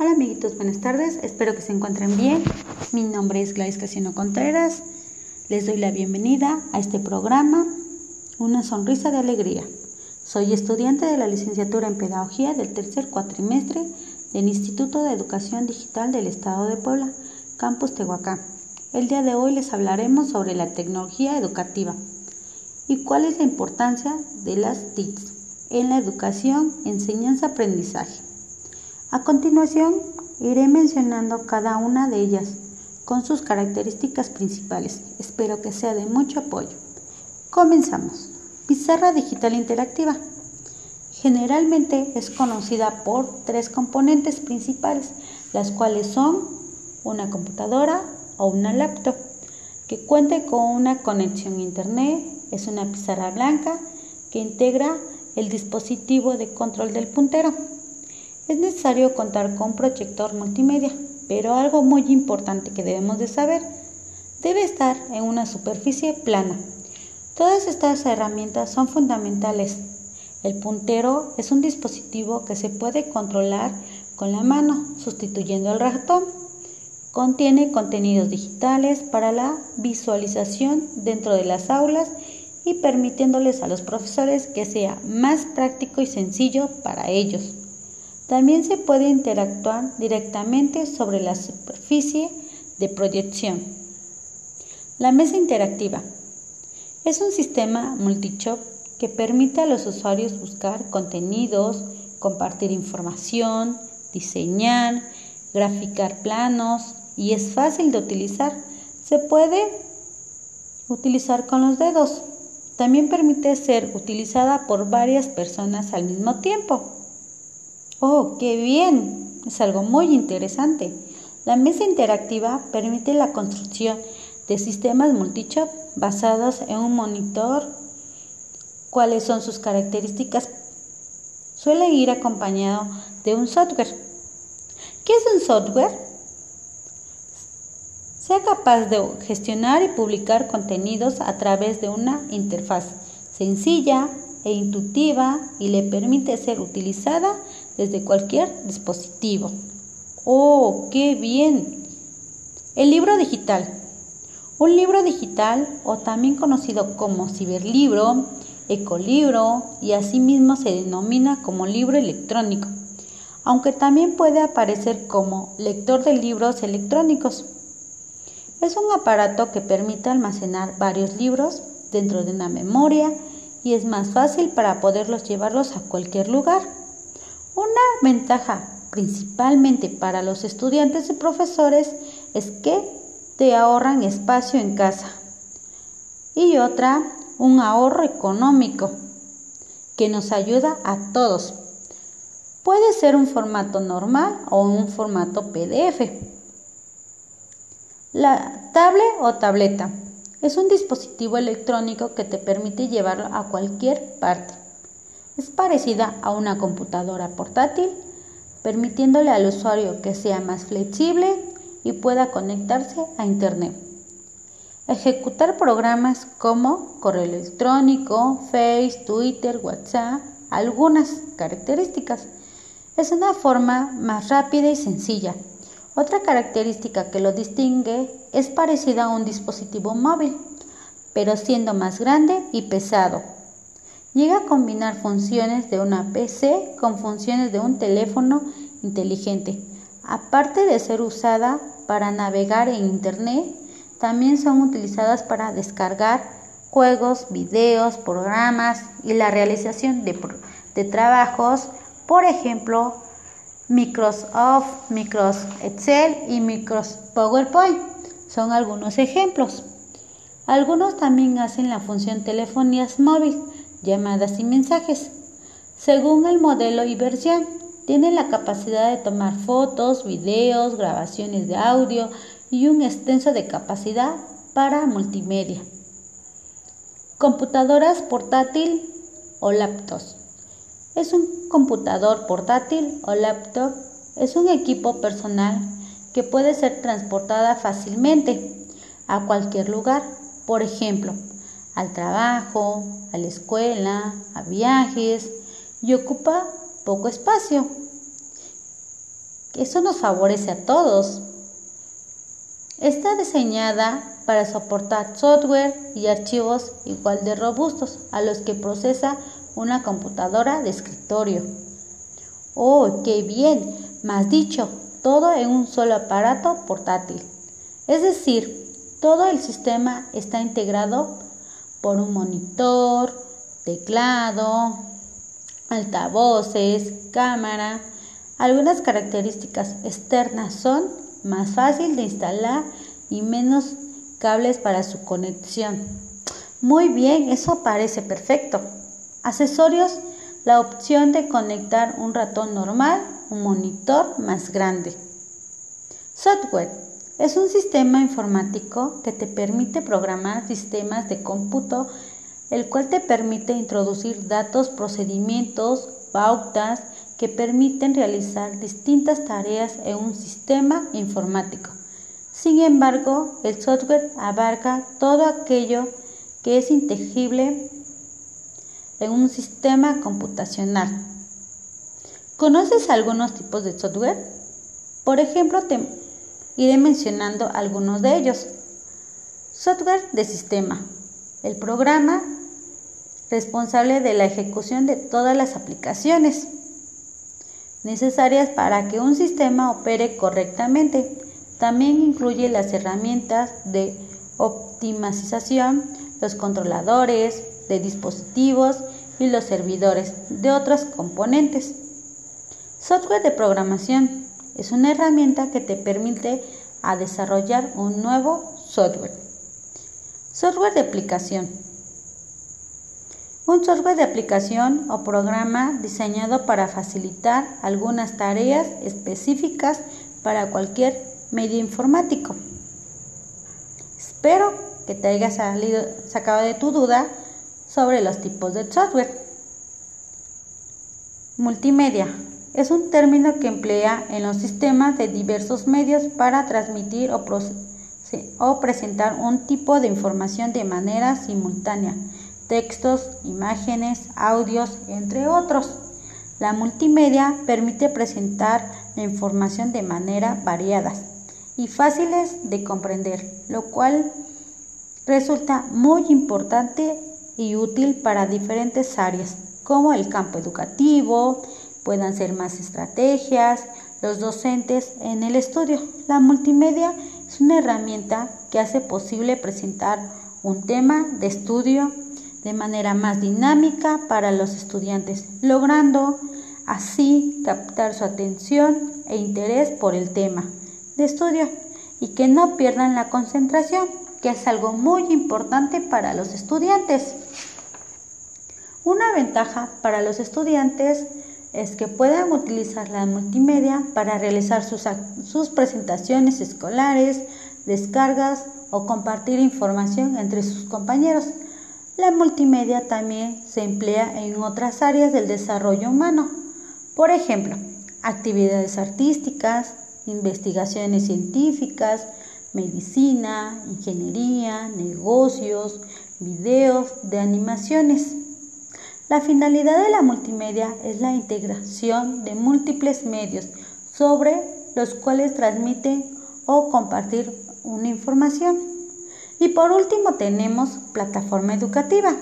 Hola amiguitos, buenas tardes, espero que se encuentren bien. Mi nombre es Gladys Casino Contreras. Les doy la bienvenida a este programa, Una sonrisa de alegría. Soy estudiante de la licenciatura en Pedagogía del tercer cuatrimestre del Instituto de Educación Digital del Estado de Puebla, Campus Tehuacán. El día de hoy les hablaremos sobre la tecnología educativa y cuál es la importancia de las TICs en la educación, enseñanza-aprendizaje. A continuación, iré mencionando cada una de ellas con sus características principales. Espero que sea de mucho apoyo. Comenzamos. Pizarra digital interactiva. Generalmente es conocida por tres componentes principales, las cuales son una computadora o una laptop que cuente con una conexión a internet, es una pizarra blanca que integra el dispositivo de control del puntero es necesario contar con proyector multimedia, pero algo muy importante que debemos de saber, debe estar en una superficie plana. Todas estas herramientas son fundamentales. El puntero es un dispositivo que se puede controlar con la mano, sustituyendo el ratón. Contiene contenidos digitales para la visualización dentro de las aulas y permitiéndoles a los profesores que sea más práctico y sencillo para ellos. También se puede interactuar directamente sobre la superficie de proyección. La mesa interactiva es un sistema multichop que permite a los usuarios buscar contenidos, compartir información, diseñar, graficar planos y es fácil de utilizar. Se puede utilizar con los dedos. También permite ser utilizada por varias personas al mismo tiempo. Oh, qué bien. Es algo muy interesante. La mesa interactiva permite la construcción de sistemas multichop basados en un monitor. ¿Cuáles son sus características? Suele ir acompañado de un software. ¿Qué es un software? Sea capaz de gestionar y publicar contenidos a través de una interfaz sencilla e intuitiva y le permite ser utilizada desde cualquier dispositivo. ¡Oh, qué bien! El libro digital. Un libro digital, o también conocido como ciberlibro, ecolibro y asimismo se denomina como libro electrónico, aunque también puede aparecer como lector de libros electrónicos. Es un aparato que permite almacenar varios libros dentro de una memoria y es más fácil para poderlos llevarlos a cualquier lugar. Una ventaja principalmente para los estudiantes y profesores es que te ahorran espacio en casa. Y otra, un ahorro económico que nos ayuda a todos. Puede ser un formato normal o un formato PDF. La tablet o tableta es un dispositivo electrónico que te permite llevarlo a cualquier parte. Es parecida a una computadora portátil, permitiéndole al usuario que sea más flexible y pueda conectarse a Internet. Ejecutar programas como correo electrónico, Face, Twitter, WhatsApp, algunas características. Es una forma más rápida y sencilla. Otra característica que lo distingue es parecida a un dispositivo móvil, pero siendo más grande y pesado Llega a combinar funciones de una PC con funciones de un teléfono inteligente. Aparte de ser usada para navegar en Internet, también son utilizadas para descargar juegos, videos, programas y la realización de, trabajos, por ejemplo, Microsoft, Microsoft Excel y Microsoft PowerPoint. Son algunos ejemplos. Algunos también hacen la función telefonías móvil llamadas y mensajes. Según el modelo versión, tiene la capacidad de tomar fotos, videos, grabaciones de audio y un extenso de capacidad para multimedia. Computadoras portátil o laptops. Es un computador portátil o laptop. Es un equipo personal que puede ser transportada fácilmente a cualquier lugar. Por ejemplo, al trabajo, a la escuela, a viajes y ocupa poco espacio. Eso nos favorece a todos. Está diseñada para soportar software y archivos igual de robustos a los que procesa una computadora de escritorio. ¡Oh, qué bien! Más dicho, todo en un solo aparato portátil. Es decir, todo el sistema está integrado por un monitor, teclado, altavoces, cámara. Algunas características externas son más fácil de instalar y menos cables para su conexión. Muy bien, eso parece perfecto. Accesorios, la opción de conectar un ratón normal, un monitor más grande. Software, es un sistema informático que te permite programar sistemas de cómputo, el cual te permite introducir datos, procedimientos, pautas que permiten realizar distintas tareas en un sistema informático. Sin embargo, el software abarca todo aquello que es intangible en un sistema computacional. ¿Conoces algunos tipos de software? Por ejemplo, te iré mencionando algunos de ellos. Software de sistema. El programa responsable de la ejecución de todas las aplicaciones necesarias para que un sistema opere correctamente también incluye las herramientas de optimización, los controladores de dispositivos y los servidores de otros componentes. Software de programación es una herramienta que te permite a desarrollar un nuevo software. Software de aplicación. Un software de aplicación o programa diseñado para facilitar algunas tareas específicas para cualquier medio informático. Espero que te hayas salido, sacado de tu duda sobre los tipos de software. Multimedia es un término que emplea en los sistemas de diversos medios para transmitir o, presentar un tipo de información de manera simultánea, textos, imágenes, audios, entre otros. La multimedia permite presentar la información de manera variada, y fáciles de comprender, lo cual resulta muy importante y útil para diferentes áreas, como el campo educativo, puedan ser más estrategias, los docentes en el estudio. La multimedia es una herramienta que hace posible presentar un tema de estudio de manera más dinámica para los estudiantes, logrando así captar su atención e interés por el tema de estudio y que no pierdan la concentración, que es algo muy importante para los estudiantes. Una ventaja para los estudiantes es que puedan utilizar la multimedia para realizar sus, sus presentaciones escolares, descargas o compartir información entre sus compañeros. La multimedia también se emplea en otras áreas del desarrollo humano, por ejemplo, actividades artísticas, investigaciones científicas, medicina, ingeniería, negocios, videos de animaciones. La finalidad de la multimedia es la integración de múltiples medios sobre los cuales transmiten o compartir una información. Y por último tenemos plataforma educativa.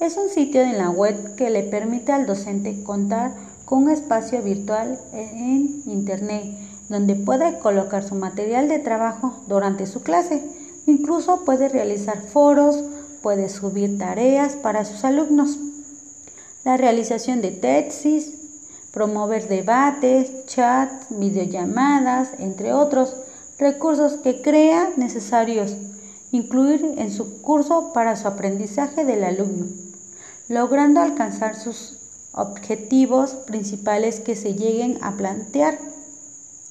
Es un sitio en la web que le permite al docente contar con un espacio virtual en Internet donde puede colocar su material de trabajo durante su clase. Incluso puede realizar foros, puede subir tareas para sus alumnos. La realización de tesis, promover debates, chats, videollamadas, entre otros recursos que crea necesarios incluir en su curso para su aprendizaje del alumno, logrando alcanzar sus objetivos principales que se lleguen a plantear.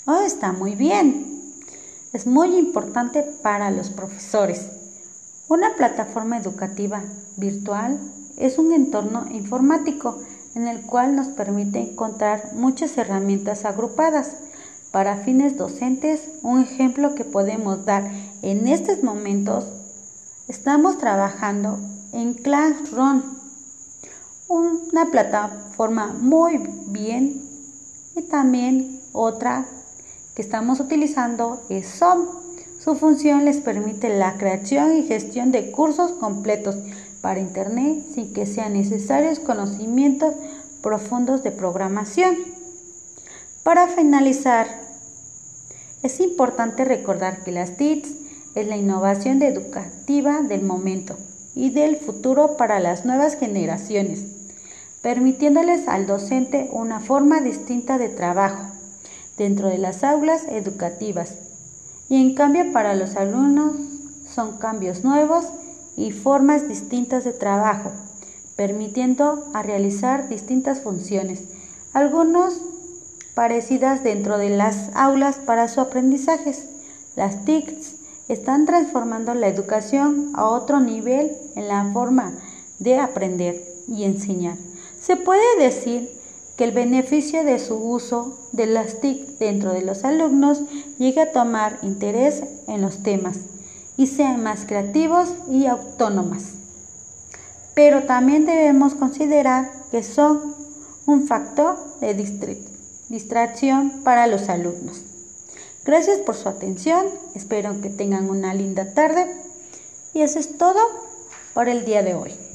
Oh, está muy bien. Es muy importante para los profesores. Una plataforma educativa virtual es un entorno informático en el cual nos permite encontrar muchas herramientas agrupadas para fines docentes. Un ejemplo que podemos dar en estos momentos, estamos trabajando en Classroom una plataforma muy bien Y también otra que estamos utilizando es SOM. Su función les permite la creación y gestión de cursos completos para Internet sin que sean necesarios conocimientos profundos de programación. Para finalizar, es importante recordar que las TICs es la innovación educativa del momento y del futuro para las nuevas generaciones, permitiéndoles al docente una forma distinta de trabajo dentro de las aulas educativas y en cambio para los alumnos son cambios nuevos y formas distintas de trabajo, permitiendo a realizar distintas funciones, algunos parecidas dentro de las aulas para su aprendizaje. Las TICs están transformando la educación a otro nivel en la forma de aprender y enseñar. Se puede decir que el beneficio de su uso de las TIC dentro de los alumnos llega a tomar interés en los temas y sean más creativos y autónomas. Pero también debemos considerar que son un factor de distracción para los alumnos. Gracias por su atención, espero que tengan una linda tarde y eso es todo por el día de hoy.